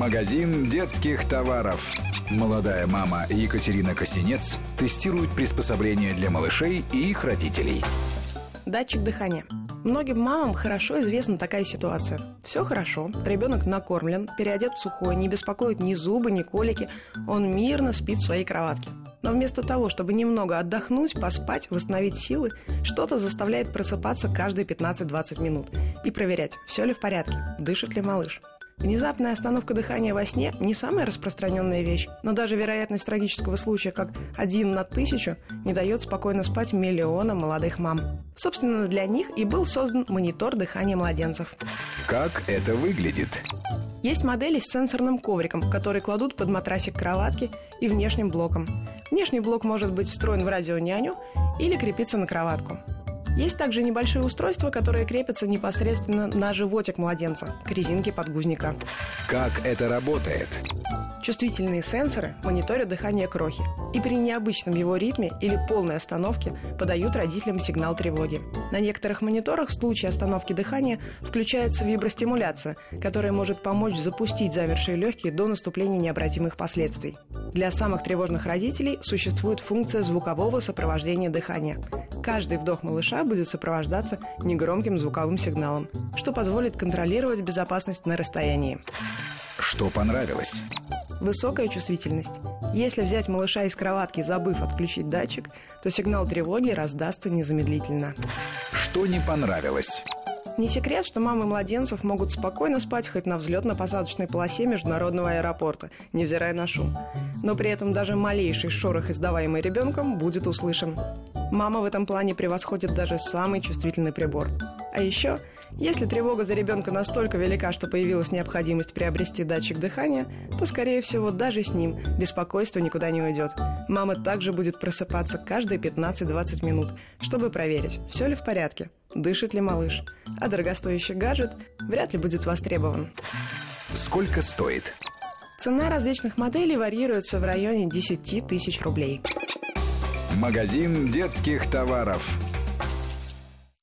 Магазин детских товаров. Молодая мама Екатерина Косинец тестирует приспособления для малышей и их родителей. Датчик дыхания. Многим мамам хорошо известна такая ситуация. Все хорошо, ребенок накормлен, переодет в сухой, не беспокоит ни зубы, ни колики, он мирно спит в своей кроватке. Но вместо того, чтобы немного отдохнуть, поспать, восстановить силы, что-то заставляет просыпаться каждые 15-20 минут и проверять, все ли в порядке, дышит ли малыш. Внезапная остановка дыхания во сне не самая распространенная вещь, но даже вероятность трагического случая, как один на тысячу, не дает спокойно спать миллионам молодых мам. Собственно, для них и был создан монитор дыхания младенцев. Как это выглядит? Есть модели с сенсорным ковриком, который кладут под матрасик кроватки и внешним блоком. Внешний блок может быть встроен в радионяню или крепиться на кроватку. Есть также небольшие устройства, которые крепятся непосредственно на животик младенца, к резинке подгузника. Как это работает? Чувствительные сенсоры мониторят дыхание крохи и при необычном его ритме или полной остановке подают родителям сигнал тревоги. На некоторых мониторах в случае остановки дыхания включается вибростимуляция, которая может помочь запустить замершие легкие до наступления необратимых последствий. Для самых тревожных родителей существует функция звукового сопровождения дыхания. Каждый вдох малыша будет сопровождаться негромким звуковым сигналом, что позволит контролировать безопасность на расстоянии. Что понравилось? Высокая чувствительность. Если взять малыша из кроватки, забыв отключить датчик, то сигнал тревоги раздастся незамедлительно. Что не понравилось? Не секрет, что мамы младенцев могут спокойно спать хоть на взлетно-посадочной полосе международного аэропорта, невзирая на шум. Но при этом даже малейший шорох, издаваемый ребенком, будет услышан. Мама в этом плане превосходит даже самый чувствительный прибор. А еще, если тревога за ребенка настолько велика, что появилась необходимость приобрести датчик дыхания, то, скорее всего, даже с ним беспокойство никуда не уйдет. Мама также будет просыпаться каждые 15-20 минут, чтобы проверить, все ли в порядке, дышит ли малыш. А дорогостоящий гаджет вряд ли будет востребован. Сколько стоит? Цена различных моделей варьируется в районе 10 тысяч рублей. Магазин детских товаров.